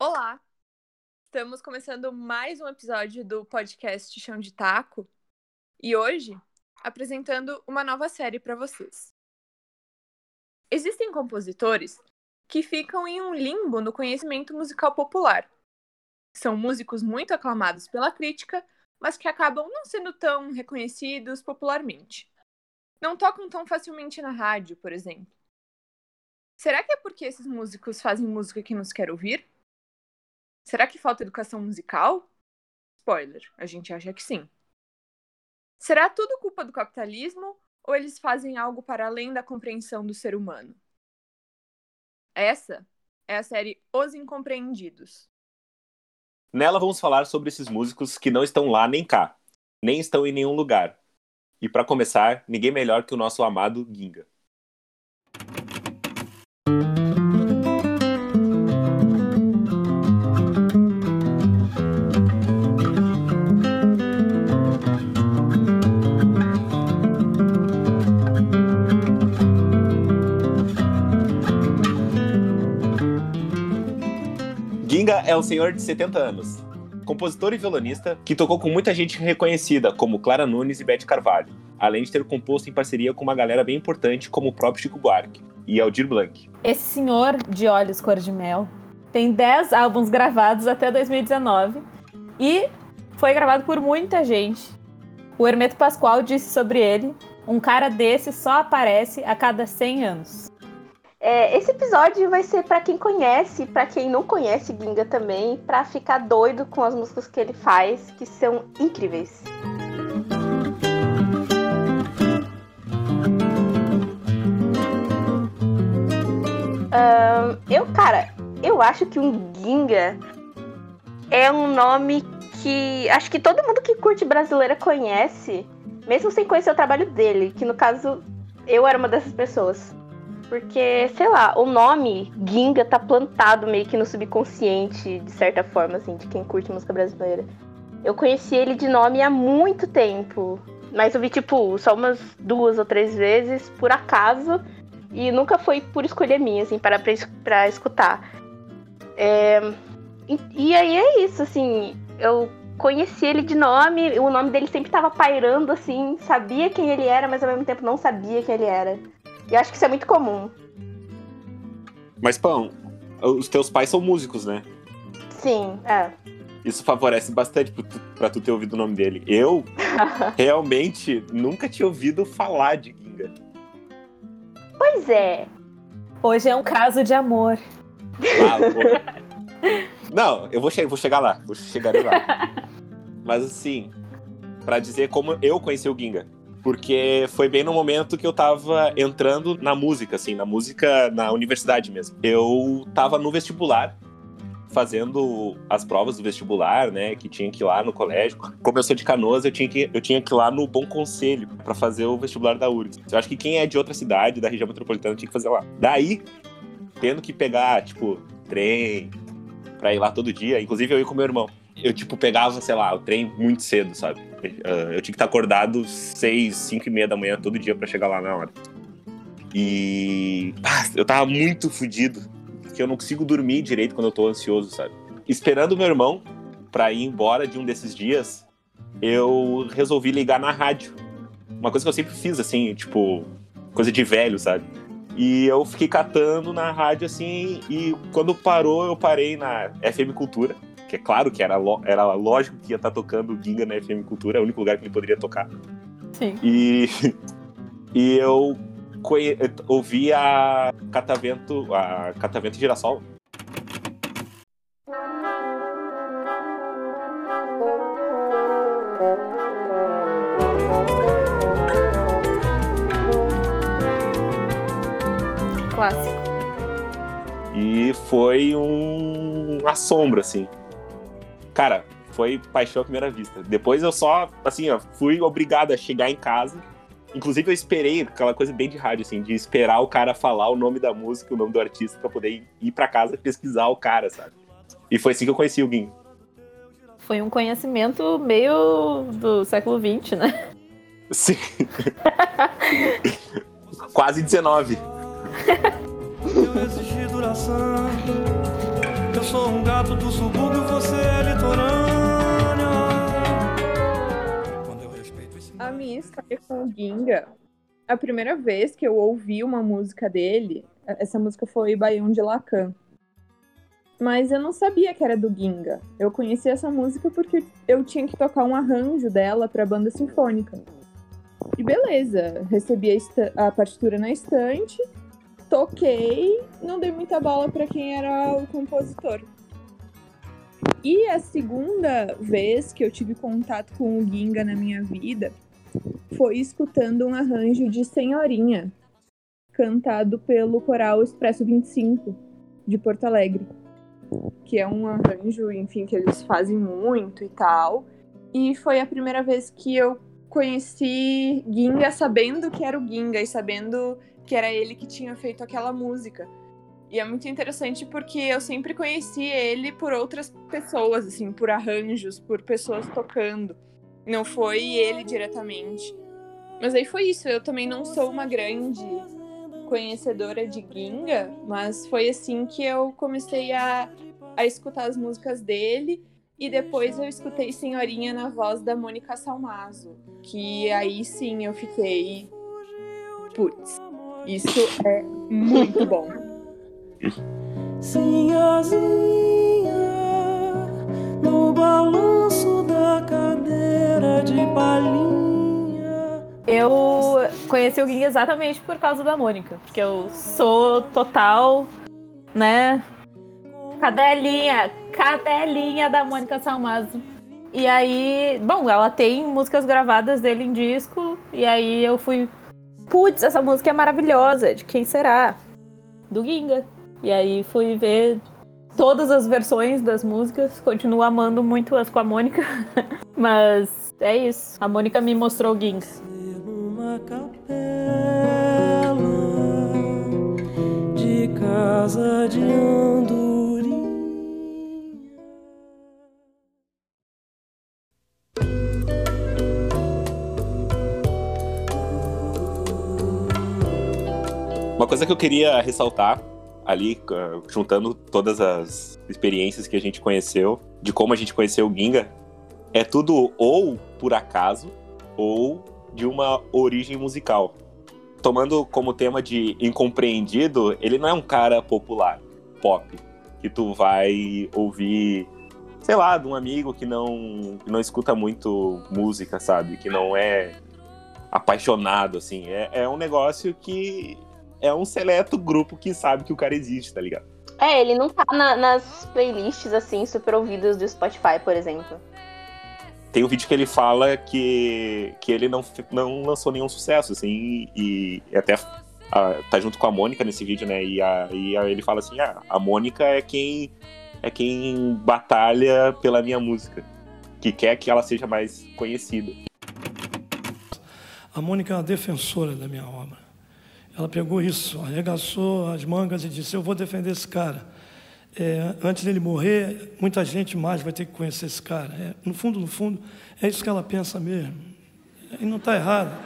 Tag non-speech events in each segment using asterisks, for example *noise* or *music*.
Olá! Estamos começando mais um episódio do podcast Chão de Taco e hoje apresentando uma nova série para vocês. Existem compositores que ficam em um limbo no conhecimento musical popular. São músicos muito aclamados pela crítica, mas que acabam não sendo tão reconhecidos popularmente. Não tocam tão facilmente na rádio, por exemplo. Será que é porque esses músicos fazem música que nos quer ouvir? Será que falta educação musical? Spoiler, a gente acha que sim. Será tudo culpa do capitalismo ou eles fazem algo para além da compreensão do ser humano? Essa é a série Os Incompreendidos. Nela vamos falar sobre esses músicos que não estão lá nem cá, nem estão em nenhum lugar. E para começar, ninguém melhor que o nosso amado Ginga. É um senhor de 70 anos, compositor e violonista que tocou com muita gente reconhecida, como Clara Nunes e Beth Carvalho, além de ter composto em parceria com uma galera bem importante, como o próprio Chico Buarque e Aldir Blanc. Esse senhor de olhos cor de mel tem 10 álbuns gravados até 2019 e foi gravado por muita gente. O Hermeto Pascoal disse sobre ele: um cara desse só aparece a cada 100 anos. É, esse episódio vai ser para quem conhece, para quem não conhece Ginga também, para ficar doido com as músicas que ele faz, que são incríveis. Um, eu, cara, eu acho que um Ginga é um nome que acho que todo mundo que curte brasileira conhece, mesmo sem conhecer o trabalho dele, que no caso eu era uma dessas pessoas. Porque, sei lá, o nome Ginga tá plantado meio que no subconsciente, de certa forma, assim, de quem curte música brasileira. Eu conheci ele de nome há muito tempo. Mas eu vi, tipo, só umas duas ou três vezes, por acaso. E nunca foi por escolha minha, assim, para pra escutar. É... E, e aí é isso, assim. Eu conheci ele de nome, o nome dele sempre tava pairando, assim. Sabia quem ele era, mas ao mesmo tempo não sabia quem ele era. E acho que isso é muito comum. Mas, Pão, os teus pais são músicos, né? Sim, é. Isso favorece bastante pra tu, pra tu ter ouvido o nome dele. Eu, *laughs* realmente, nunca tinha ouvido falar de Ginga. Pois é. Hoje é um caso de amor. Ah, vou... Não, eu vou, che vou chegar lá. Vou chegar lá. *laughs* Mas, assim, para dizer como eu conheci o Ginga porque foi bem no momento que eu tava entrando na música, assim, na música na universidade mesmo. Eu tava no vestibular, fazendo as provas do vestibular, né, que tinha que ir lá no colégio. Como eu sou de Canoas, eu tinha que, eu tinha que ir lá no Bom Conselho para fazer o vestibular da URGS. Eu acho que quem é de outra cidade, da região metropolitana, tinha que fazer lá. Daí, tendo que pegar, tipo, trem pra ir lá todo dia, inclusive eu ia com meu irmão eu, tipo, pegava, sei lá, o trem muito cedo, sabe? Ah, eu tinha que estar acordado seis, cinco e meia da manhã todo dia para chegar lá na hora. E ah, eu tava muito fodido, porque eu não consigo dormir direito quando eu tô ansioso, sabe? Esperando meu irmão pra ir embora de um desses dias, eu resolvi ligar na rádio. Uma coisa que eu sempre fiz, assim, tipo, coisa de velho, sabe? E eu fiquei catando na rádio, assim, e quando parou, eu parei na FM Cultura que é claro que era, era lógico que ia estar tá tocando Ginga na FM Cultura, é o único lugar que ele poderia tocar. Sim. E, *laughs* e eu ouvi a Catavento, a Catavento Girassol. Clássico. E foi um assombro, assim. Cara, foi paixão à primeira vista. Depois eu só, assim, ó, fui obrigado a chegar em casa. Inclusive eu esperei, aquela coisa bem de rádio, assim, de esperar o cara falar o nome da música, o nome do artista, pra poder ir para casa pesquisar o cara, sabe? E foi assim que eu conheci o Guim. Foi um conhecimento meio do século XX, né? *laughs* Sim. Quase 19. Eu duração sou um gato do subúrbio, você é litorânea. A minha história com o Ginga, a primeira vez que eu ouvi uma música dele, essa música foi Baião de Lacan. Mas eu não sabia que era do Ginga. Eu conheci essa música porque eu tinha que tocar um arranjo dela pra banda sinfônica. E beleza, recebi a, a partitura na estante, toquei, não dei muita bola pra quem era o compositor. E a segunda vez que eu tive contato com o Ginga na minha vida foi escutando um arranjo de Senhorinha, cantado pelo coral Expresso 25 de Porto Alegre, que é um arranjo, enfim, que eles fazem muito e tal. E foi a primeira vez que eu conheci Ginga sabendo que era o Ginga e sabendo que era ele que tinha feito aquela música. E é muito interessante porque eu sempre conheci ele por outras pessoas, assim, por arranjos, por pessoas tocando. Não foi ele diretamente. Mas aí foi isso. Eu também não sou uma grande conhecedora de Ginga, mas foi assim que eu comecei a, a escutar as músicas dele. E depois eu escutei Senhorinha na voz da Mônica Salmazo. Que aí sim eu fiquei. Putz, isso é muito bom. Sinhazinha, no balanço da cadeira de palhinha. Eu conheci o Ginga exatamente por causa da Mônica, porque eu sou total, né? Cadelinha, cadelinha da Mônica Salmazo. E aí, bom, ela tem músicas gravadas dele em disco, e aí eu fui, putz, essa música é maravilhosa, de quem será? Do Ginga. E aí fui ver todas as versões das músicas, continuo amando muito as com a Mônica, *laughs* mas é isso. A Mônica me mostrou o de casa de. Coisa que eu queria ressaltar ali, ah, juntando todas as experiências que a gente conheceu, de como a gente conheceu o Ginga, é tudo ou por acaso ou de uma origem musical. Tomando como tema de incompreendido, ele não é um cara popular, pop, que tu vai ouvir, sei lá, de um amigo que não, que não escuta muito música, sabe? Que não é apaixonado, assim. É, é um negócio que é um seleto grupo que sabe que o cara existe, tá ligado? É, ele não tá na- nas playlists, assim, super ouvidas do Spotify, por exemplo. Tem um vídeo que ele fala que, que ele não, não lançou nenhum sucesso, assim, e, e até ah, tá junto com a Mônica nesse vídeo, né? E, a, e a- ele fala assim: ah, a Mônica é quem é quem batalha pela minha música, que quer que ela seja mais conhecida. A Mônica é uma defensora da minha obra. Ela pegou isso, arregaçou as mangas e disse: Eu vou defender esse cara. É, antes dele morrer, muita gente mais vai ter que conhecer esse cara. É, no fundo, no fundo, é isso que ela pensa mesmo. E não está errado.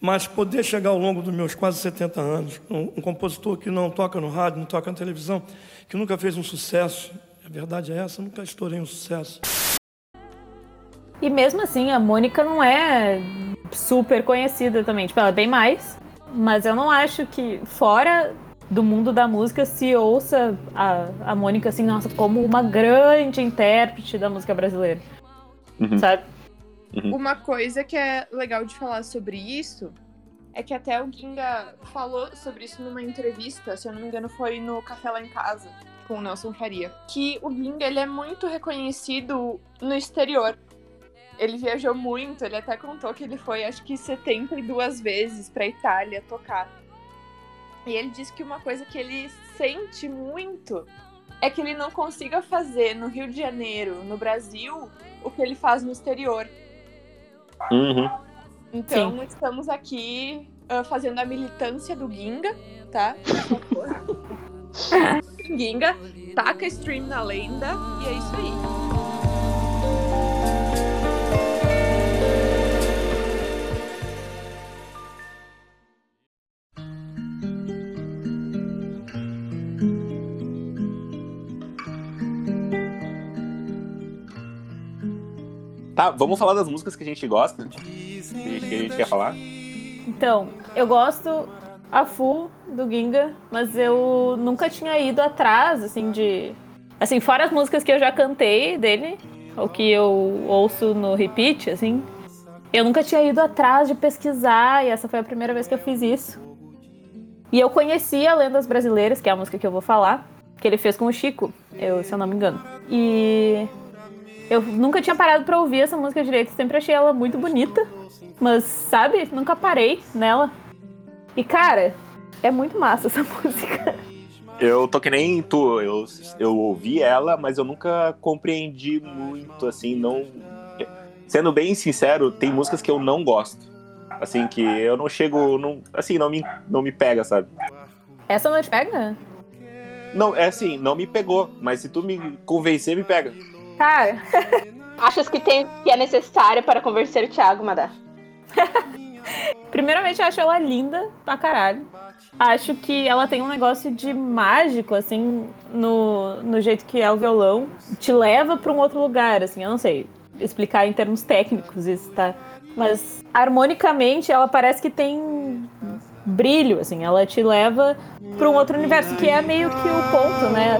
Mas poder chegar ao longo dos meus quase 70 anos, um, um compositor que não toca no rádio, não toca na televisão, que nunca fez um sucesso, a verdade é essa, nunca estourei um sucesso. E mesmo assim, a Mônica não é super conhecida também. Tipo, ela é bem mais. Mas eu não acho que, fora do mundo da música, se ouça a, a Mônica assim, nossa, como uma grande intérprete da música brasileira. Uhum. Sabe? Uma coisa que é legal de falar sobre isso é que até o Ginga falou sobre isso numa entrevista, se eu não me engano, foi no Café Lá em Casa, com o Nelson Faria. Que o Ginga ele é muito reconhecido no exterior. Ele viajou muito, ele até contou que ele foi acho que 72 vezes pra Itália tocar. E ele disse que uma coisa que ele sente muito é que ele não consiga fazer no Rio de Janeiro, no Brasil, o que ele faz no exterior. Uhum. Então, estamos aqui ah, fazendo a militância do Ginga, tá? *laughs* Ginga, taca stream na lenda e é isso aí. Vamos falar das músicas que a gente gosta? Que a gente quer falar? Então, eu gosto a full do Ginga, mas eu nunca tinha ido atrás, assim, de. Assim, fora as músicas que eu já cantei dele, ou que eu ouço no repeat, assim. Eu nunca tinha ido atrás de pesquisar, e essa foi a primeira vez que eu fiz isso. E eu conhecia Lendas Brasileiras, que é a música que eu vou falar, que ele fez com o Chico, eu, se eu não me engano. E eu nunca tinha parado para ouvir essa música direito, sempre achei ela muito bonita, mas sabe, nunca parei nela. E cara, é muito massa essa *laughs* música. Eu tô que nem tu, eu, eu ouvi ela, mas eu nunca compreendi muito, assim, não. Sendo bem sincero, tem músicas que eu não gosto. Assim, que eu não chego. Não, assim, não me, não me pega, sabe? Essa não te pega? Não, é assim, não me pegou, mas se tu me convencer, me pega. Cara. *laughs* Achas que, tem, que é necessário para convencer o Thiago, Madá? *laughs* Primeiramente, eu acho ela linda pra caralho. Acho que ela tem um negócio de mágico, assim, no, no jeito que é o violão. Te leva pra um outro lugar, assim, eu não sei explicar em termos técnicos isso, tá? Mas harmonicamente ela parece que tem brilho, assim, ela te leva para um outro universo que é meio que o ponto, né?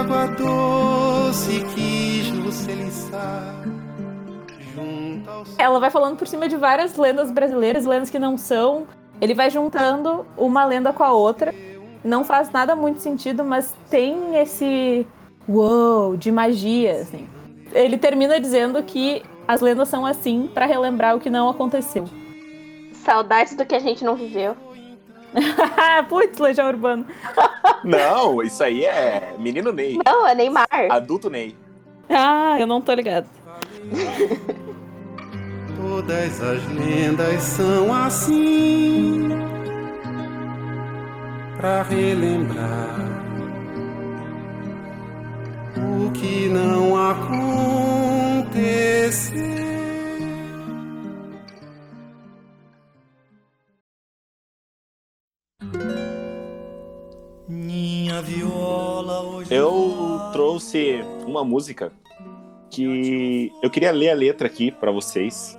Água doce quis no Ela vai falando por cima de várias lendas brasileiras, lendas que não são. Ele vai juntando uma lenda com a outra. Não faz nada muito sentido, mas tem esse wow de magia, assim. Ele termina dizendo que as lendas são assim para relembrar o que não aconteceu. Saudades do que a gente não viveu. *laughs* Putz, Legião Urbano. Não, isso aí é menino Ney. Não, é Neymar. Adulto Ney. Ah, eu não tô ligado. Todas as lendas são assim para relembrar o que não aconteceu. Eu trouxe uma música que eu queria ler a letra aqui para vocês,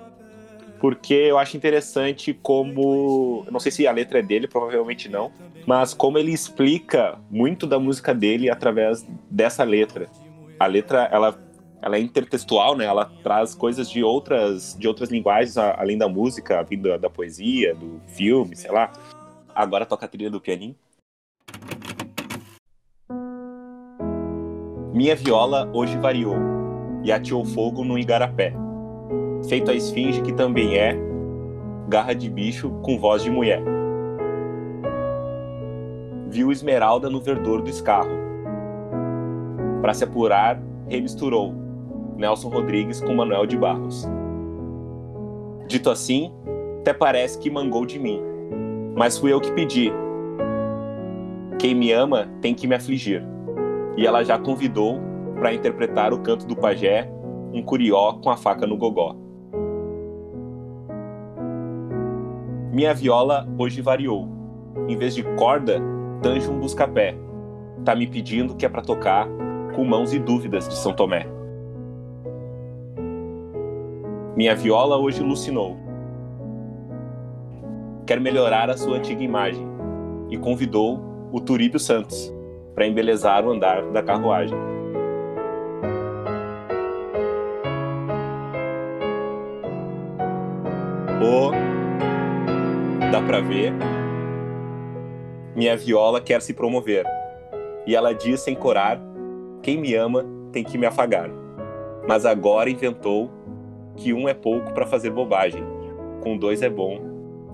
porque eu acho interessante como, eu não sei se a letra é dele, provavelmente não, mas como ele explica muito da música dele através dessa letra. A letra, ela, ela é intertextual, né? Ela traz coisas de outras, de outras linguagens além da música, vindo da, da poesia, do filme, sei lá. Agora toca a trilha do pianinho. Minha viola hoje variou e ateou fogo no igarapé. Feito a esfinge que também é garra de bicho com voz de mulher viu esmeralda no verdor do escarro. Para se apurar, remisturou Nelson Rodrigues com Manuel de Barros. Dito assim, até parece que mangou de mim, mas fui eu que pedi. Quem me ama tem que me afligir. E ela já convidou para interpretar o canto do pajé, um curió com a faca no gogó. Minha viola hoje variou. Em vez de corda, Tanjo um buscapé. Tá me pedindo que é para tocar com mãos e dúvidas de São Tomé. Minha viola hoje lucinou. Quer melhorar a sua antiga imagem e convidou o Turíbio Santos para embelezar o andar da carruagem. O dá para ver minha viola quer se promover. E ela diz sem corar: Quem me ama tem que me afagar. Mas agora inventou que um é pouco para fazer bobagem. Com dois é bom,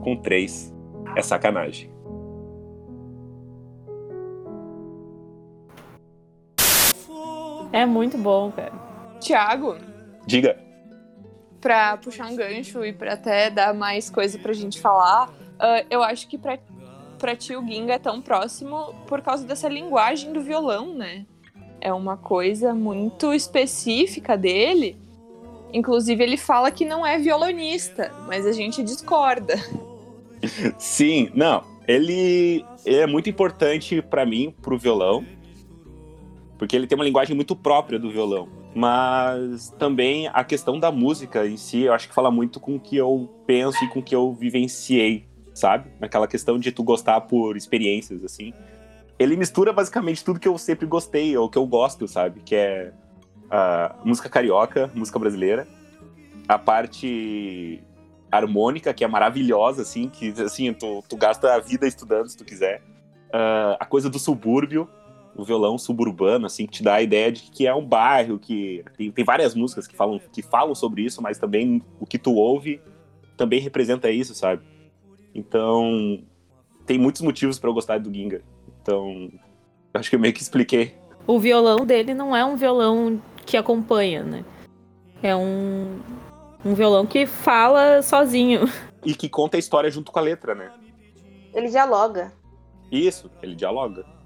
com três é sacanagem. É muito bom, cara. Tiago, Diga. pra puxar um gancho e pra até dar mais coisa pra gente falar, ah, eu acho que pra pra ti o Ginga é tão próximo por causa dessa linguagem do violão, né? É uma coisa muito específica dele. Inclusive, ele fala que não é violonista, mas a gente discorda. Sim, não. Ele, ele é muito importante para mim, pro violão, porque ele tem uma linguagem muito própria do violão. Mas também a questão da música em si, eu acho que fala muito com o que eu penso e com o que eu vivenciei, sabe? Naquela questão de tu gostar por experiências, assim. Ele mistura basicamente tudo que eu sempre gostei, ou que eu gosto, sabe? Que é a música carioca, música brasileira, a parte harmônica, que é maravilhosa, assim, que assim, tu, tu gasta a vida estudando se tu quiser. Uh, a coisa do subúrbio, o violão suburbano, assim, que te dá a ideia de que é um bairro, que tem, tem várias músicas que falam, que falam sobre isso, mas também o que tu ouve também representa isso, sabe? Então, tem muitos motivos para eu gostar do Ginga. Então, acho que eu meio que expliquei. O violão dele não é um violão que acompanha, né? É um, um violão que fala sozinho. E que conta a história junto com a letra, né? Ele dialoga. Isso, ele dialoga.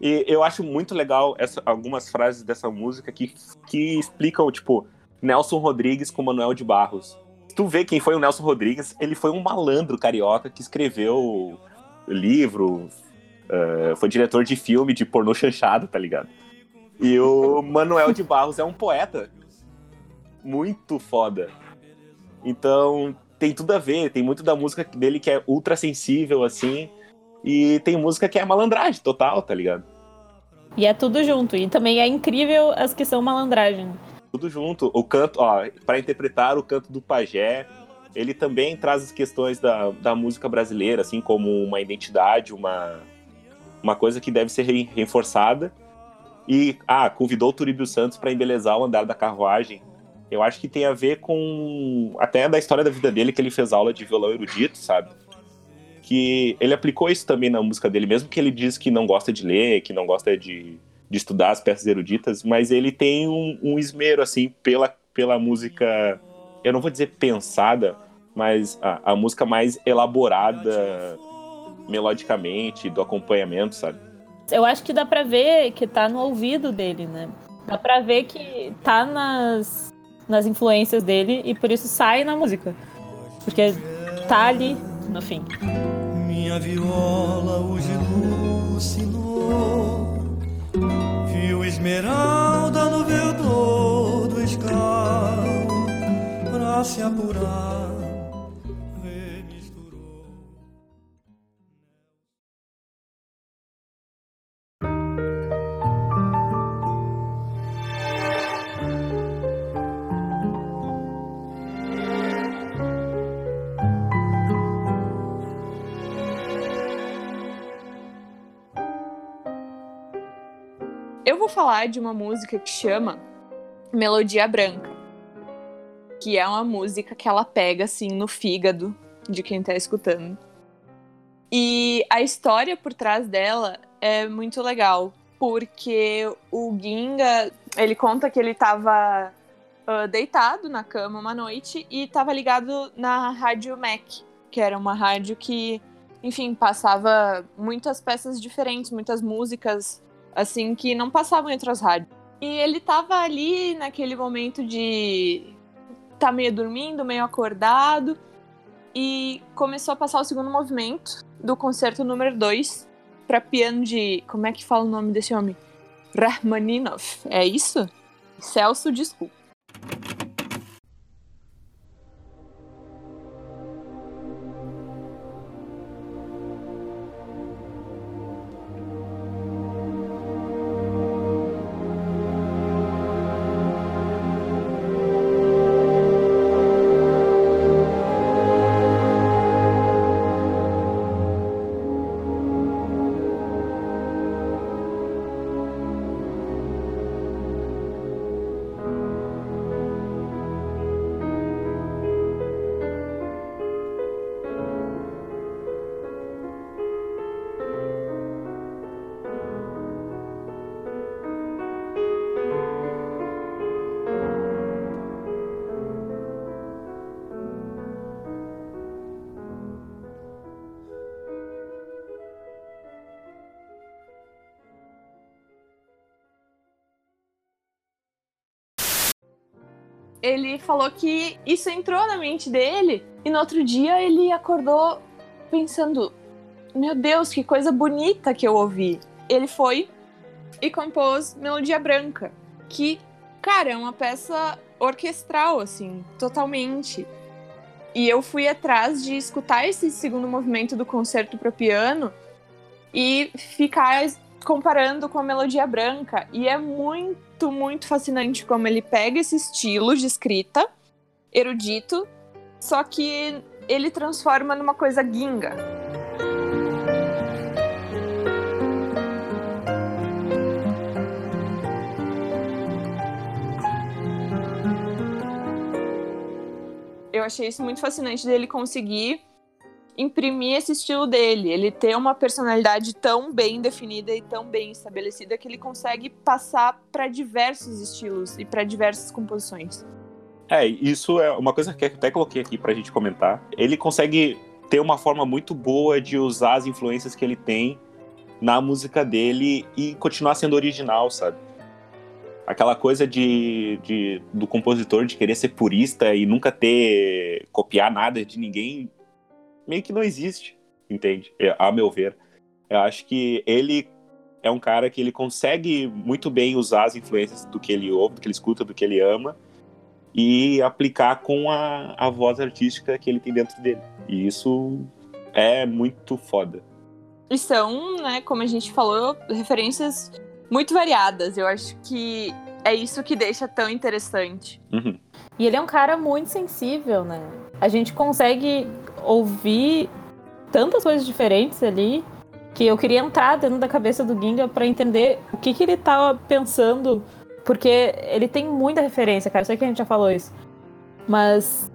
E eu acho muito legal essa, algumas frases dessa música que, que explicam, tipo, Nelson Rodrigues com Manuel de Barros. Tu vê quem foi o Nelson Rodrigues, ele foi um malandro carioca que escreveu livro, uh, foi diretor de filme de pornô chanchado, tá ligado? E o Manuel de Barros é um poeta muito foda. Então, tem tudo a ver, tem muito da música dele que é ultra sensível, assim, e tem música que é malandragem total, tá ligado? E é tudo junto, e também é incrível as que são malandragem. Tudo junto. O canto, ó, para interpretar o canto do pajé, ele também traz as questões da, da música brasileira, assim, como uma identidade, uma, uma coisa que deve ser reforçada. E, ah, convidou o Turibio Santos para embelezar o andar da carruagem eu acho que tem a ver com até da história da vida dele que ele fez aula de violão erudito, sabe? Que ele aplicou isso também na música dele, mesmo que ele diz que não gosta de ler, que não gosta de, de estudar as peças eruditas, mas ele tem um, um esmero assim pela, pela música, eu não vou dizer pensada, mas a, a música mais elaborada melodicamente, do acompanhamento, sabe? Eu acho que dá pra ver que tá no ouvido dele, né? Dá pra ver que tá nas, nas influências dele e por isso sai na música. Porque tá ali no fim. Minha viola hoje alucinou, viu esmeralda no vedor do escalo pra se apurar. Vou falar de uma música que chama Melodia Branca, que é uma música que ela pega assim no fígado de quem tá escutando. E a história por trás dela é muito legal, porque o Ginga, ele conta que ele tava uh, deitado na cama uma noite e tava ligado na rádio Mac, que era uma rádio que, enfim, passava muitas peças diferentes, muitas músicas assim, que não passavam em outras rádios. E ele tava ali naquele momento de tá meio dormindo, meio acordado, e começou a passar o segundo movimento do concerto número 2 para piano de. Como é que fala o nome desse homem? Rachmaninoff. É isso? Celso, desculpa. Ele falou que isso entrou na mente dele e no outro dia ele acordou pensando: meu Deus, que coisa bonita que eu ouvi. Ele foi e compôs Melodia Branca, que, cara, é uma peça orquestral, assim, totalmente. E eu fui atrás de escutar esse segundo movimento do concerto para piano e ficar comparando com a Melodia Branca. E é muito, muito fascinante como ele pega esse estilo de escrita erudito, só que ele transforma numa coisa guinga. Eu achei isso muito fascinante dele conseguir imprimir esse estilo dele, ele ter uma personalidade tão bem definida e tão bem estabelecida que ele consegue passar para diversos estilos e para diversas composições. É, isso é uma coisa que até coloquei aqui pra gente comentar. Ele consegue ter uma forma muito boa de usar as influências que ele tem na música dele e continuar sendo original, sabe? Aquela coisa de, de do compositor de querer ser purista e nunca ter copiar nada de ninguém meio que não existe, entende? É, a meu ver. Eu acho que ele é um cara que ele consegue muito bem usar as influências do que ele ouve, do que ele escuta, do que ele ama e aplicar com a, a voz artística que ele tem dentro dele. E isso é muito foda. E são, né, como a gente falou, referências muito variadas. Eu acho que é isso que deixa tão interessante. Uhum. E ele é um cara muito sensível, né? A gente consegue ouvir tantas coisas diferentes ali que eu queria entrar dentro da cabeça do Ginga para entender o que, que ele tava pensando porque ele tem muita referência, cara. Eu sei que a gente já falou isso. Mas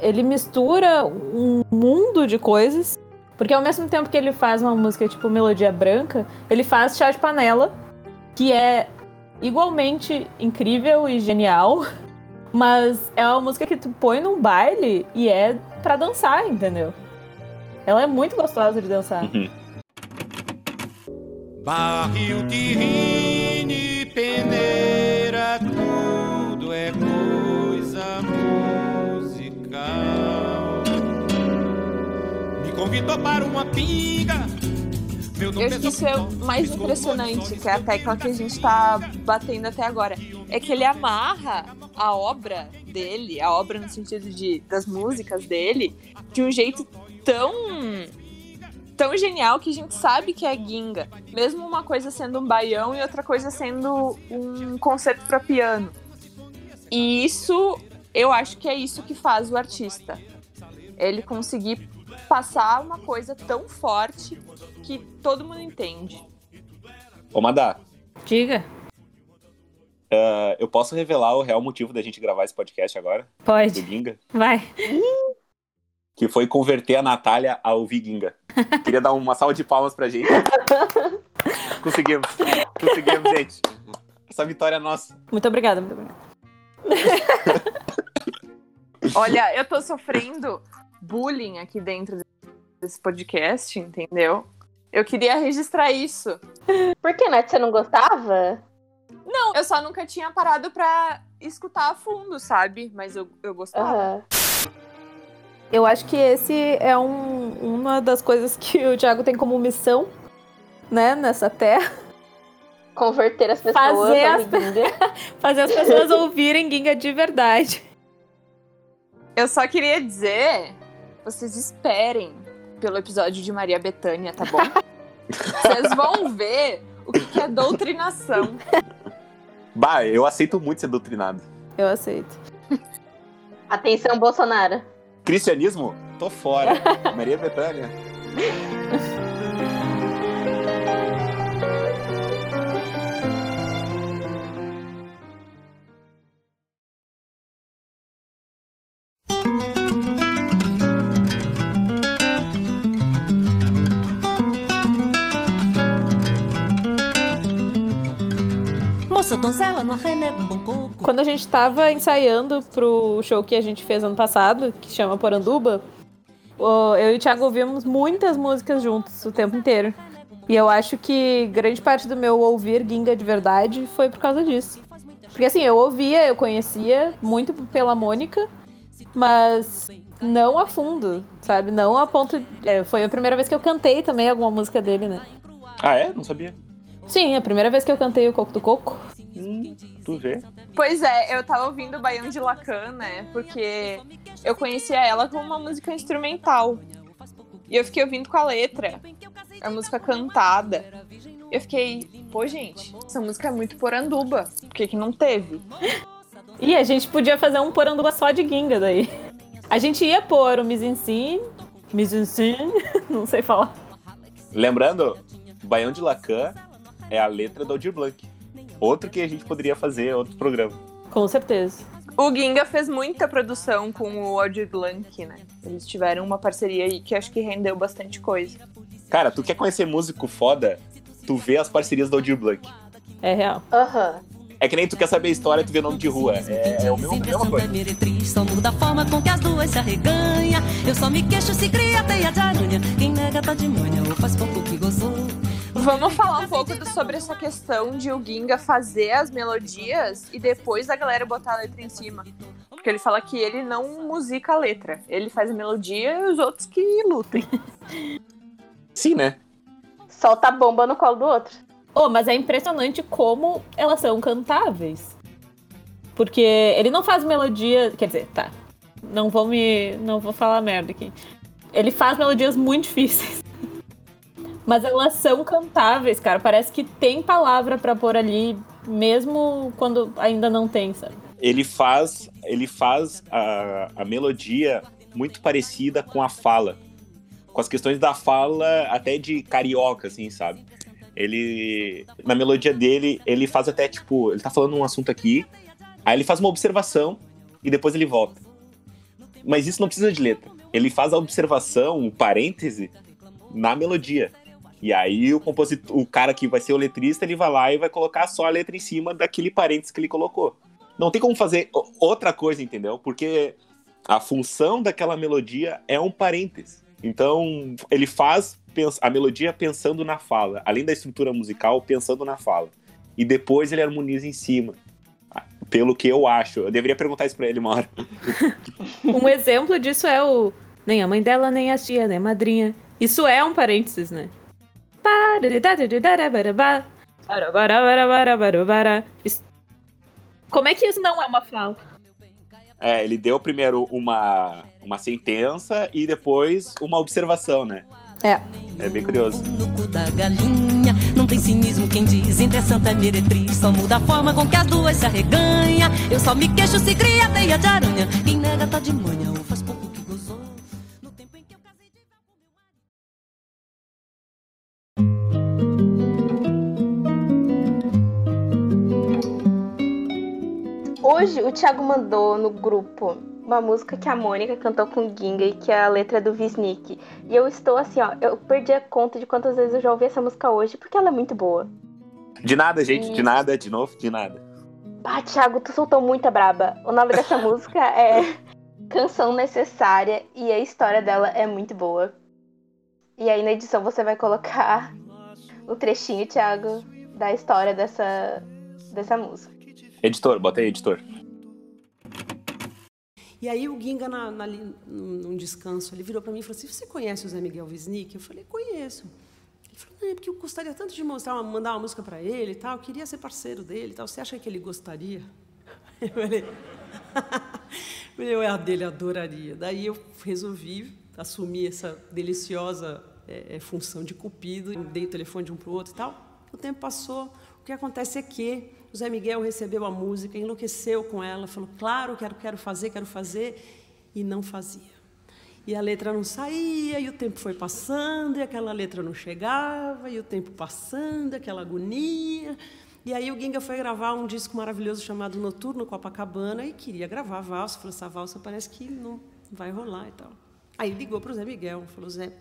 ele mistura um mundo de coisas. Porque ao mesmo tempo que ele faz uma música tipo Melodia Branca, ele faz Chá de Panela, que é igualmente incrível e genial. *laughs* Mas é uma música que tu põe num baile e é para dançar, entendeu? Ela é muito gostosa de dançar. Uhum. Barril de rine, peneira, tudo é coisa musical. Me convidou para uma pinga. Eu acho que isso é o mais impressionante, que é a tecla que a gente tá batendo até agora. É que ele amarra a obra dele, a obra no sentido de, das músicas dele, de um jeito tão tão genial que a gente sabe que é ginga, mesmo uma coisa sendo um baião e outra coisa sendo um concerto para piano. E isso, eu acho que é isso que faz o artista. Ele conseguir passar uma coisa tão forte que todo mundo entende. Ô, Madá, Diga. Uh, eu posso revelar o real motivo da gente gravar esse podcast agora? Do Pode. Ginga? Vai. Que foi converter a Natália a ouvir Ginga. Queria dar uma salva de palmas pra gente. *laughs* Conseguimos. Conseguimos, gente. Essa vitória é nossa. Muito obrigada, muito obrigada. *laughs* Olha, eu tô sofrendo bullying aqui dentro desse podcast, entendeu? Eu queria registrar isso. Por que, Nath, você não gostava? Não, eu só nunca tinha parado pra escutar a fundo, sabe? Mas eu, eu gostava. Aham. Eu acho que esse é um- uma das coisas que o Thiago tem como missão, né, nessa terra. Converter as pessoas Fazer as-. *laughs* Fazer as pessoas ouvirem Ginga de verdade. Eu só queria dizer, vocês esperem pelo episódio de Maria Bethânia, tá bom? *laughs* Vocês vão ver o que é doutrinação. Bah, eu aceito muito ser doutrinado. Eu aceito. *laughs* Atenção, Bolsonaro. Cristianismo? Tô fora. *laughs* Maria Bethânia. *laughs* Quando a gente tava ensaiando pro show que a gente fez ano passado, que chama Poranduba, eu e o Thiago ouvimos muitas músicas juntos o tempo inteiro. E eu acho que grande parte do meu ouvir Ginga de verdade foi por causa disso. Porque assim, eu ouvia, eu conhecia muito pela Mônica, mas não a fundo, sabe? Não a ponto. é, foi a primeira vez que eu cantei também alguma música dele, né? Ah, é? Não sabia. Sim, a primeira vez que eu cantei o Coco do Coco. Hum, tu vê. Pois é, eu tava ouvindo Baião de Lacan, né? Porque eu conhecia ela como uma música instrumental. E eu fiquei ouvindo com a letra, a música cantada. Eu fiquei, pô, gente, essa música é muito poranduba. Por que, que não teve? E a gente podia fazer um poranduba só de ginga daí. A gente ia pôr o mise-en-scène, mise-en-scène, *laughs* não sei falar. Lembrando, Baião de Lacan é a letra do Aldir Blanc. Outro que a gente poderia fazer, outro programa. Com certeza. O Ginga fez muita produção com o Aldir Blanc, né? Eles tiveram uma parceria aí que acho que rendeu bastante coisa. Cara, tu quer conhecer músico foda? Tu vê as parcerias do Aldir Blanc. É real. Aham. É que nem tu quer saber a história, tu vê nome de rua. É, é o mesmo, a mesma coisa. meretriz, só muda a forma com que as duas se arreganha. Eu só me queixo se cria teia de aranha. Quem nega tá de manhã ou faz pouco que gozou. Vamos falar um pouco do- sobre essa questão de o Ginga fazer as melodias e depois a galera botar a letra em cima. Porque ele fala que ele não musica a letra. Ele faz a melodia e os outros que lutem. *laughs* Sim, né? Solta a bomba no colo do outro. Oh, mas é impressionante como elas são cantáveis. Porque ele não faz melodia. Quer dizer, tá. Não vou me. Não vou falar merda aqui. Ele faz melodias muito difíceis. Mas elas são cantáveis, cara. Parece que tem palavra pra pôr ali, mesmo quando ainda não tem, sabe? Ele faz, ele faz a, a melodia muito parecida com a fala. Com as questões da fala até de carioca, assim, sabe? Ele. Na melodia dele, ele faz até tipo. Ele tá falando um assunto aqui, aí ele faz uma observação e depois ele volta. Mas isso não precisa de letra. Ele faz a observação, o parêntese, na melodia. E aí o compositor, o cara que vai ser o letrista, ele vai lá e vai colocar só a letra em cima daquele parênteses que ele colocou. Não tem como fazer outra coisa, entendeu? Porque a função daquela melodia é um parêntese. Então, ele faz a melodia pensando na fala, além da estrutura musical, pensando na fala. E depois ele harmoniza em cima. Pelo que eu acho. Eu deveria perguntar isso pra ele uma hora. *laughs* Um exemplo disso é o. Nem a mãe dela, nem a tia, nem a madrinha. Isso é um parênteses, né? Como é que isso não é uma fala? É, ele deu primeiro uma, uma sentença e depois uma observação, né? É. É bem curioso. Não tem cinismo quem diz entre a santa meretriz. Só muda a forma com que as duas se arreganha. Eu só me queixo se cria teia de aranha. Quem nega tá de manhã Hoje o Thiago mandou no grupo uma música que a Mônica cantou com o Ginga e que é a letra do Visnik. E eu estou assim, ó, eu perdi a conta de quantas vezes eu já ouvi essa música hoje, porque ela é muito boa. De nada, gente, de nada, de novo, de nada. Ah, Thiago, tu soltou muita braba. O nome dessa *laughs* música é Canção Necessária e a história dela é muito boa. E aí na edição você vai colocar o trechinho, Thiago, da história dessa, dessa música. Editor, bota aí, editor. E aí o Ginga, na, na, num descanso, ele virou para mim e falou assim, você conhece o Zé Miguel Wisnik? Eu falei, conheço. Ele falou, não, é porque eu gostaria tanto de mostrar, uma- mandar uma música para ele e tal, eu queria ser parceiro dele e tal. Você acha que ele gostaria? *laughs* Eu falei, *laughs* eu a dele adoraria. Daí eu resolvi assumir essa deliciosa eh, eh, função de cupido, dei o telefone de um para o outro e tal. O tempo passou. O que acontece é que o Zé Miguel recebeu a música, enlouqueceu com ela, falou, claro, quero, quero fazer, quero fazer, e não fazia. E a letra não saía, e o tempo foi passando, e aquela letra não chegava, e o tempo passando, aquela agonia. E aí o Ginga foi gravar um disco maravilhoso chamado Noturno Copacabana e queria gravar a valsa. Falou, essa valsa parece que não vai rolar e tal. Aí ligou para o Zé Miguel, falou, Zé,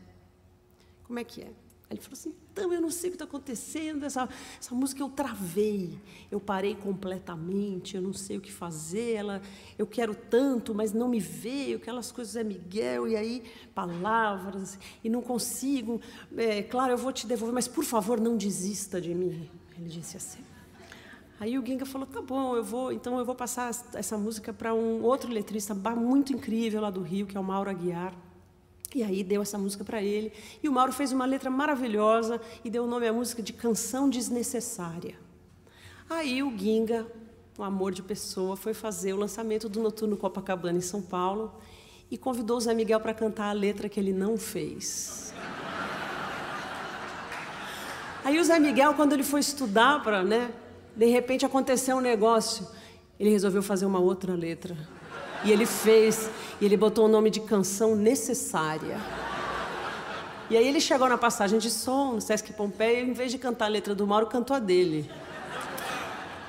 como é que é? Ele falou assim, então, eu não sei o que está acontecendo, essa, essa música eu travei, eu parei completamente, eu não sei o que fazer, ela, eu quero tanto, mas não me veio, aquelas coisas é Miguel, e aí palavras, e não consigo, é, claro, eu vou te devolver, mas por favor, não desista de mim. Ele disse assim. Aí o Ginga falou: tá bom, eu vou, então eu vou passar essa música para um outro letrista muito incrível lá do Rio, que é o Mauro Aguiar. E aí deu essa música para ele. E o Mauro fez uma letra maravilhosa e deu o nome à música de Canção Desnecessária. Aí o Ginga, um amor de pessoa, foi fazer o lançamento do Noturno Copacabana em São Paulo e convidou o Zé Miguel para cantar a letra que ele não fez. Aí o Zé Miguel, quando ele foi estudar para, né, de repente aconteceu um negócio, ele resolveu fazer uma outra letra. E ele fez, e ele botou o nome de canção necessária. E aí ele chegou na passagem de som, no Sesc Pompeia, e em vez de cantar a letra do Mauro, cantou a dele.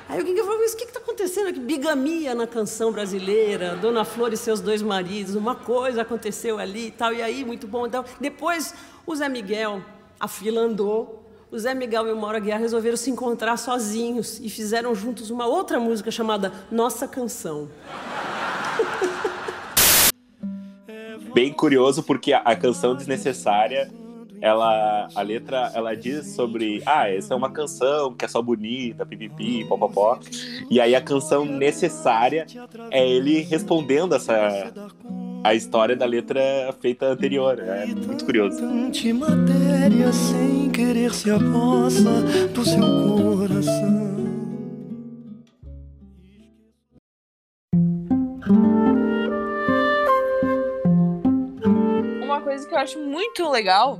Aí o Guinga falou, mas o que está acontecendo aqui? Bigamia na canção brasileira, Dona Flor e seus dois maridos, uma coisa aconteceu ali e tal, e aí, muito bom. Então, depois, o Zé Miguel, a fila andou, o Zé Miguel e o Mauro Aguiar resolveram se encontrar sozinhos e fizeram juntos uma outra música chamada Nossa Canção. Bem curioso porque a, a canção desnecessária, ela a letra ela diz sobre, ah, essa é uma canção que é só bonita, pipipi, popopó. E aí a canção necessária é ele respondendo essa a história da letra feita anterior. É muito curioso. matéria sem querer se do seu coração. Coisa que eu acho muito legal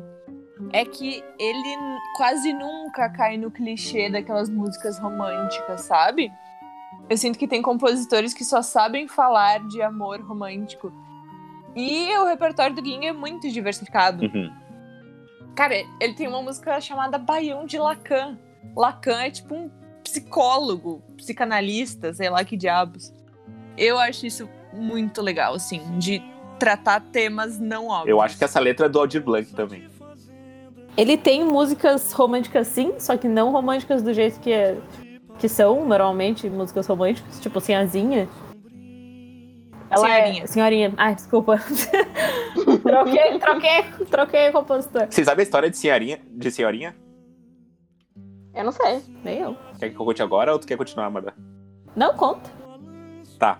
é que ele quase nunca cai no clichê daquelas músicas românticas, sabe? Eu sinto que tem compositores que só sabem falar de amor romântico. E o repertório do Ging é muito diversificado. Uhum. Cara, ele tem uma música chamada Baião de Lacan. Lacan é tipo um psicólogo, psicanalista, sei lá que diabos. Eu acho isso muito legal, assim, de tratar temas não óbvios. Eu acho que essa letra é do Aldir Blanc também. Ele tem músicas românticas sim, só que não românticas do jeito que, é, que são normalmente músicas românticas, tipo Sinhazinha. Ela Senhorinha. É... Senhorinha. Ai, desculpa. *laughs* troquei, troquei, troquei o compositor. Vocês sabem a história de Senhorinha? De senhorinha? Eu não sei. Nem eu. Quer que eu conte agora ou tu quer continuar, Amanda? Não conta. Tá.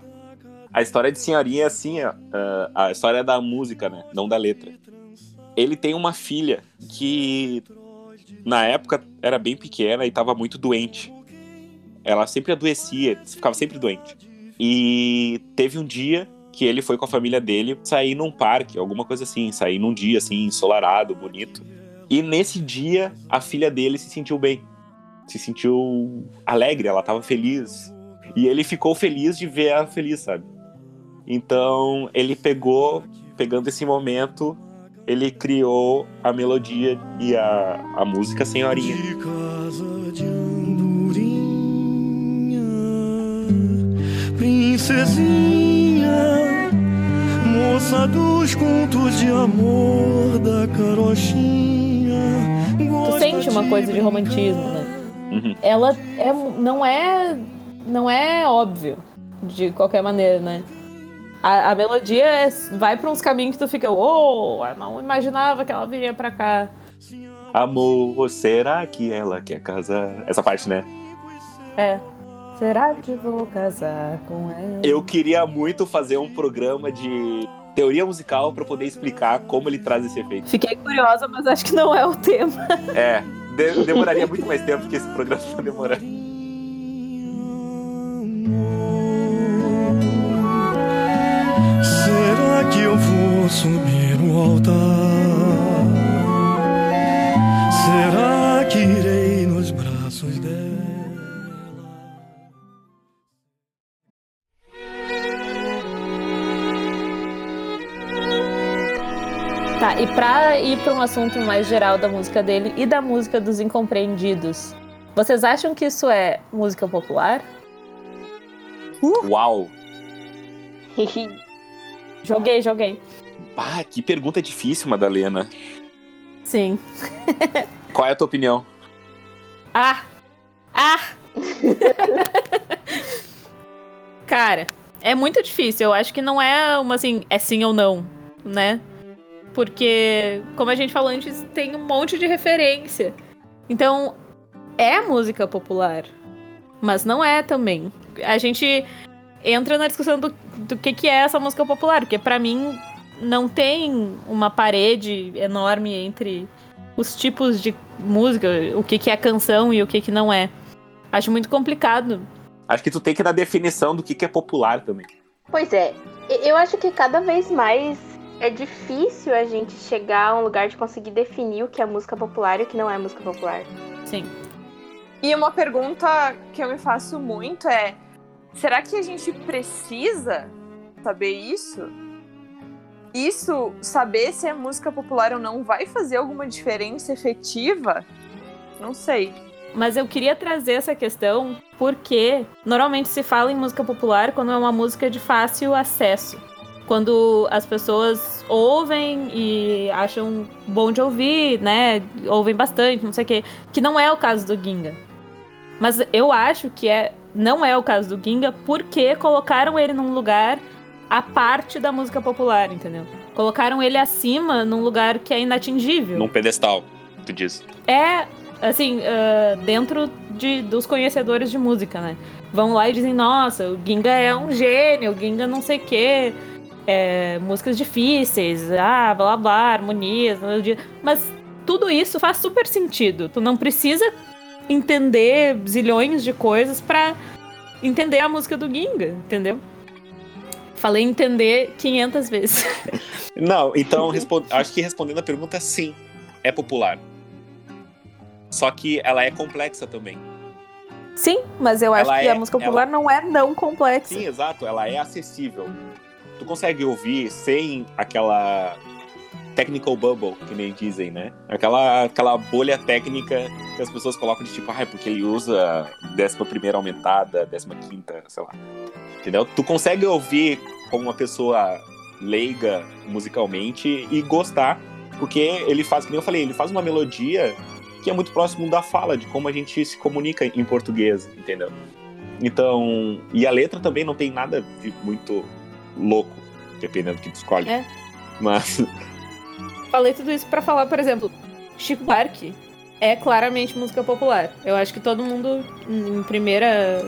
A história de Senhorinha é assim, ó. Uh, a história é da música, né? Não da letra. Ele tem uma filha que, na época, era bem pequena e estava muito doente. Ela sempre adoecia, ficava sempre doente. E teve um dia que ele foi com a família dele sair num parque, alguma coisa assim, sair num dia assim, ensolarado, bonito. E nesse dia, a filha dele se sentiu bem. Se sentiu alegre, ela estava feliz. E ele ficou feliz de ver ela feliz, sabe? Então, ele pegou, pegando esse momento, ele criou a melodia e a, a música Senhorinha. De casa de andorinha, princesinha, moça dos contos de amor da carochinha. Tu sente uma coisa de romantismo, né? Uhum. Ela é, não é não é óbvio de qualquer maneira, né? A, a melodia é- vai pra uns caminhos que tu fica, oh, eu não imaginava que ela viria pra cá. Amor, será que ela quer casar? Essa parte, né? É. Será que vou casar com ela? Eu queria muito fazer um programa de teoria musical para poder explicar como ele traz esse efeito. Fiquei curiosa, mas acho que não é o tema. É, de- demoraria muito mais tempo que esse programa tá demorando. Subir no altar? Será que irei nos braços dela? Tá, e pra ir pra um assunto mais geral da música dele e da música dos incompreendidos, vocês acham que isso é música popular? Uau! *laughs* Joguei, joguei. Ah, que pergunta difícil, Madalena. Sim. Qual é a tua opinião? Ah! Ah! Cara, é muito difícil. Eu acho que não é uma assim, é sim ou não, né? Porque, como a gente falou antes, tem um monte de referência. Então, é música popular. mas não é também. A gente entra na discussão do, do que, que é essa música popular, porque para mim não tem uma parede enorme entre os tipos de música, o que, que é canção e o que, que não é. Acho muito complicado. Acho que tu tem que dar definição do que, que é popular também. Pois é, eu acho que cada vez mais é difícil a gente chegar a um lugar de conseguir definir o que é música popular e o que não é música popular. Sim. E uma pergunta que eu me faço muito é: será que a gente precisa saber isso? Isso, saber se é música popular ou não, vai fazer alguma diferença efetiva? Não sei. Mas eu queria trazer essa questão porque normalmente se fala em música popular quando é uma música de fácil acesso. Quando as pessoas ouvem e acham bom de ouvir, né? Ouvem bastante, não sei o quê. Que não é o caso do Ginga. Mas eu acho que é, não é o caso do Ginga porque colocaram ele num lugar a parte da música popular, entendeu? Colocaram ele acima num lugar que é inatingível. Num pedestal, tu diz. É, assim, uh, dentro de, dos conhecedores de música, né? Vão lá e dizem, nossa, o Ginga é um gênio, o Ginga não sei o quê. É, músicas difíceis, ah, blá blá, harmonias. Mas tudo isso faz super sentido. Tu não precisa entender zilhões de coisas para entender a música do Ginga, entendeu? Falei entender 500 vezes. *laughs* Não, então acho que respondendo a pergunta, sim, é popular. Só que ela é complexa também. Sim, mas eu acho ela que é, a música popular ela... não é não complexa. Sim, exato, ela é acessível. Tu consegue ouvir sem aquela technical bubble, que nem dizem, né? Aquela, aquela bolha técnica que as pessoas colocam de tipo, ah, é porque ele usa décima primeira aumentada, décima quinta, sei lá. Entendeu? Tu consegue ouvir como uma pessoa leiga musicalmente e gostar, porque ele faz, como eu falei, ele faz uma melodia que é muito próximo da fala, de como a gente se comunica em português, entendeu? Então, e a letra também não tem nada de muito louco, dependendo do que tu escolhe. É. Mas. Falei tudo isso para falar, por exemplo, Chico Buarque é claramente música popular. Eu acho que todo mundo, em primeira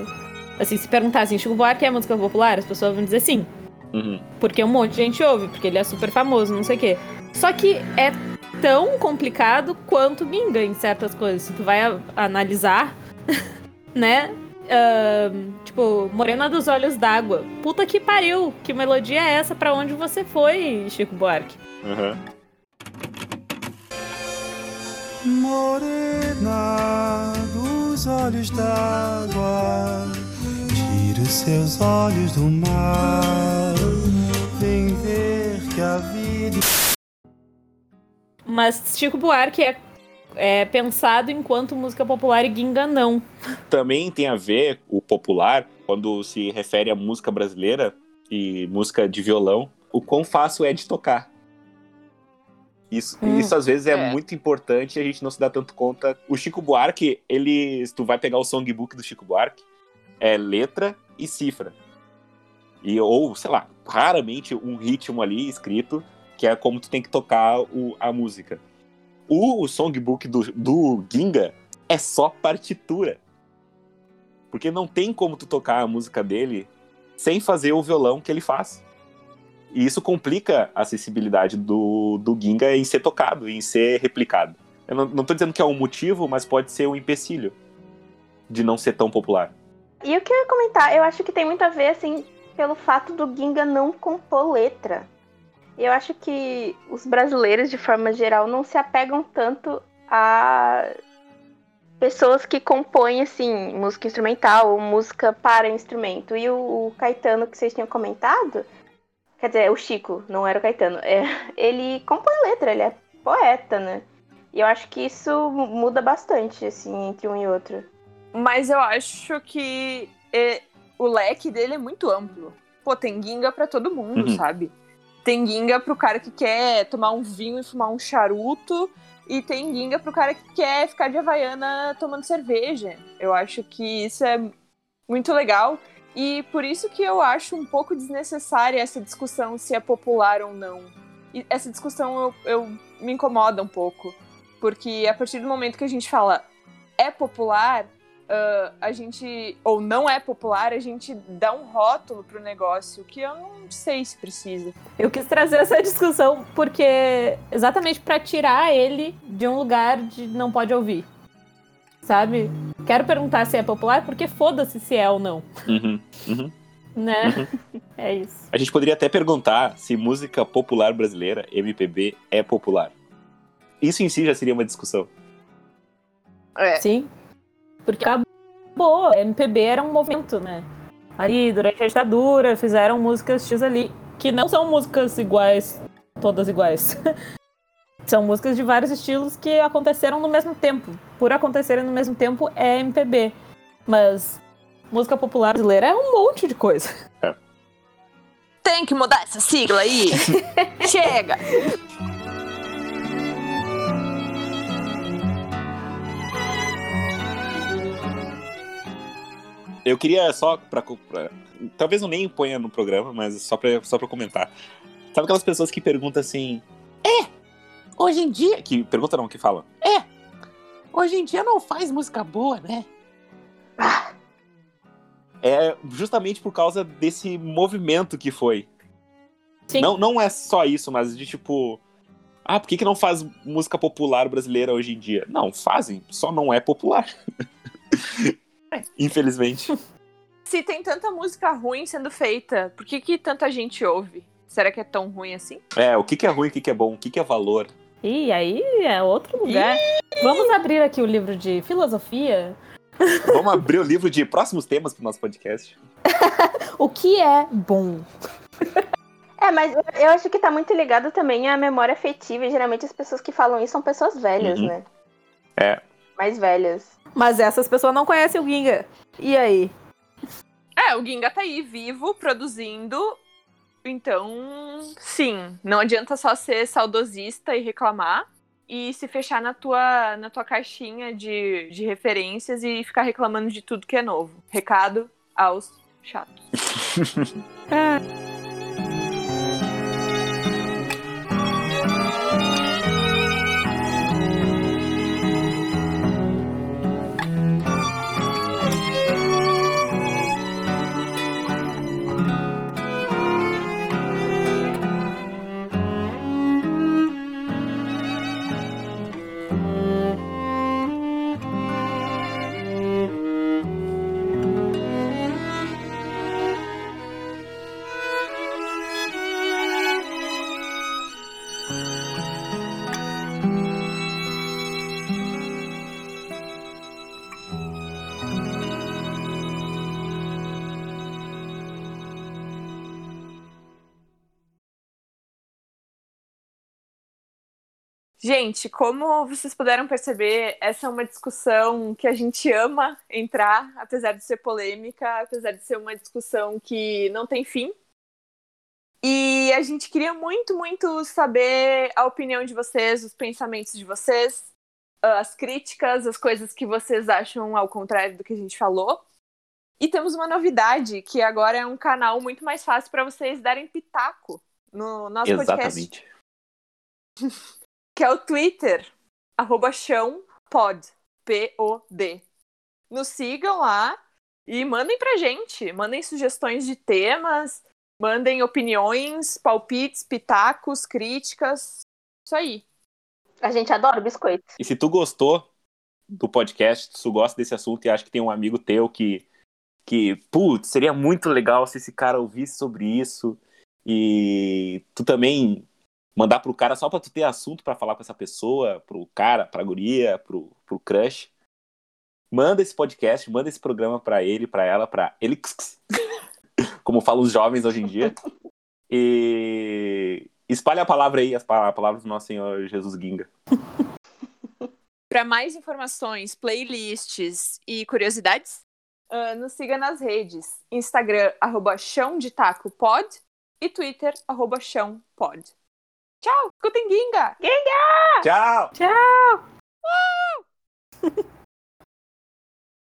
Assim, se perguntar assim, Chico Buarque é música popular, as pessoas vão dizer sim. Uhum. Porque um monte de gente ouve, porque ele é super famoso, não sei o quê. Só que é tão complicado quanto Ginga em certas coisas. Se tu vai a, analisar, *laughs* né? Uh, tipo, Morena dos Olhos d'Água. Puta que pariu! Que melodia é essa? Para onde você foi, Chico Buarque? Uhum. Morena dos olhos d'água Tire seus olhos do mar, vem ver que a vida. Mas Chico Buarque é, é pensado enquanto música popular e Ginga não. Também tem a ver o popular quando se refere à música brasileira e música de violão, o quão fácil é de tocar. Isso, hum, isso às vezes é, é, muito importante e a gente não se dá tanto conta. O Chico Buarque, ele, se tu vai pegar o songbook do Chico Buarque, é letra e cifra. E, ou, sei lá, raramente um ritmo ali escrito, que é como tu tem que tocar o, a música. O, o songbook do, do Ginga é só partitura. Porque não tem como tu tocar a música dele sem fazer o violão que ele faz. E isso complica a acessibilidade do, do Ginga em ser tocado, em ser replicado. Eu não, tô dizendo que é um motivo, mas pode ser um empecilho de não ser tão popular. E o que eu ia comentar, eu acho que tem muito a ver, assim, pelo fato do Ginga não compor letra. Eu acho que os brasileiros, de forma geral, não se apegam tanto a pessoas que compõem, assim, música instrumental ou música para instrumento. E o, o Caetano, que vocês tinham comentado, quer dizer, o Chico, não era o Caetano, é, ele compõe letra, ele é poeta, né? E eu acho que isso muda bastante, assim, entre um e outro. Mas eu acho que é, o leque dele é muito amplo. Pô, tem ginga para todo mundo, uhum. sabe? Tem ginga pro cara que quer tomar um vinho e fumar um charuto. E tem ginga pro cara que quer ficar de Havaiana tomando cerveja. Eu acho que isso é muito legal. E por isso que eu acho um pouco desnecessária essa discussão se é popular ou não. E essa discussão eu, eu me incomoda um pouco. Porque a partir do momento que a gente fala é popular, ah, a gente, ou não é popular, a gente dá um rótulo pro negócio que eu não sei se precisa. Eu quis trazer essa discussão porque exatamente pra tirar ele de um lugar de não pode ouvir. Sabe? Quero perguntar se é popular porque foda-se se é ou não, Uhum, uhum. né? É isso. A gente poderia até perguntar se música popular brasileira, MPB, é popular. Isso em si já seria uma discussão. É. Sim. Porque acabou. MPB era um movimento, né? Ali, durante a ditadura, fizeram músicas X ali, que não são músicas iguais, todas iguais. *laughs* são músicas de vários estilos que aconteceram no mesmo tempo. Por acontecerem no mesmo tempo, é MPB. Mas música popular brasileira é um monte de coisa. Tem que mudar essa sigla aí. *laughs* Chega! Eu queria só pra, pra- talvez eu nem ponha no programa, mas só pra, só pra comentar. Sabe aquelas pessoas que perguntam assim: É, hoje em dia. Que pergunta não, que falam: É, hoje em dia não faz música boa, né? É justamente por causa desse movimento que foi. Sim. Não, não é só isso, mas de tipo. Ah, por que, que não faz música popular brasileira hoje em dia? Não, fazem, só não é popular. *laughs* Infelizmente. Se tem tanta música ruim sendo feita, por que, que tanta gente ouve? Será que é tão ruim assim? É, o que, que é ruim, o que, que é bom, o que, que é valor. E aí é outro lugar. Vamos abrir aqui o livro de filosofia. Vamos abrir o livro de próximos temas pro nosso podcast. *laughs* O que é bom? É, mas eu- eu acho que tá muito ligado também à memória afetiva. E geralmente as pessoas que falam isso são pessoas velhas, Uhum. né? É. Mais velhas. Mas essas pessoas não conhecem o Ginga. E aí? É, o Ginga tá aí, vivo, produzindo. Então, sim, não adianta só ser saudosista e reclamar e se fechar na tua, na tua caixinha de, de referências e ficar reclamando de tudo que é novo. Recado aos chatos. *laughs* Gente, como vocês puderam perceber, essa é uma discussão que a gente ama entrar, apesar de ser polêmica, apesar de ser uma discussão que não tem fim. E a gente queria muito, muito saber a opinião de vocês, os pensamentos de vocês, as críticas, as coisas que vocês acham ao contrário do que a gente falou. E temos uma novidade, que agora é um canal muito mais fácil para vocês darem pitaco no nosso podcast Exatamente. *laughs* que é o Twitter, arroba chãopod, P-O-D. Nos sigam lá e mandem pra gente, mandem sugestões de temas, mandem opiniões, palpites, pitacos, críticas, isso aí. A gente adora o biscoito. E se tu gostou do podcast, se tu gosta desse assunto e acha que tem um amigo teu que, que putz, seria muito legal se esse cara ouvisse sobre isso e tu também mandar pro cara só pra tu ter assunto pra falar com essa pessoa, pro cara, pra guria, pro, pro crush, manda esse podcast, manda esse programa pra ele, pra ela, pra ele, *laughs* como falam os jovens hoje em dia. E espalha a palavra aí, as pa- palavras do nosso Senhor Jesus Ginga. *laughs* Para mais informações, playlists e curiosidades, ah, nos siga nas redes, Instagram, arroba chão de taco pod e Twitter, arroba chão pod. Tchau, escutem Ginga! Tchau! Tchau! *laughs*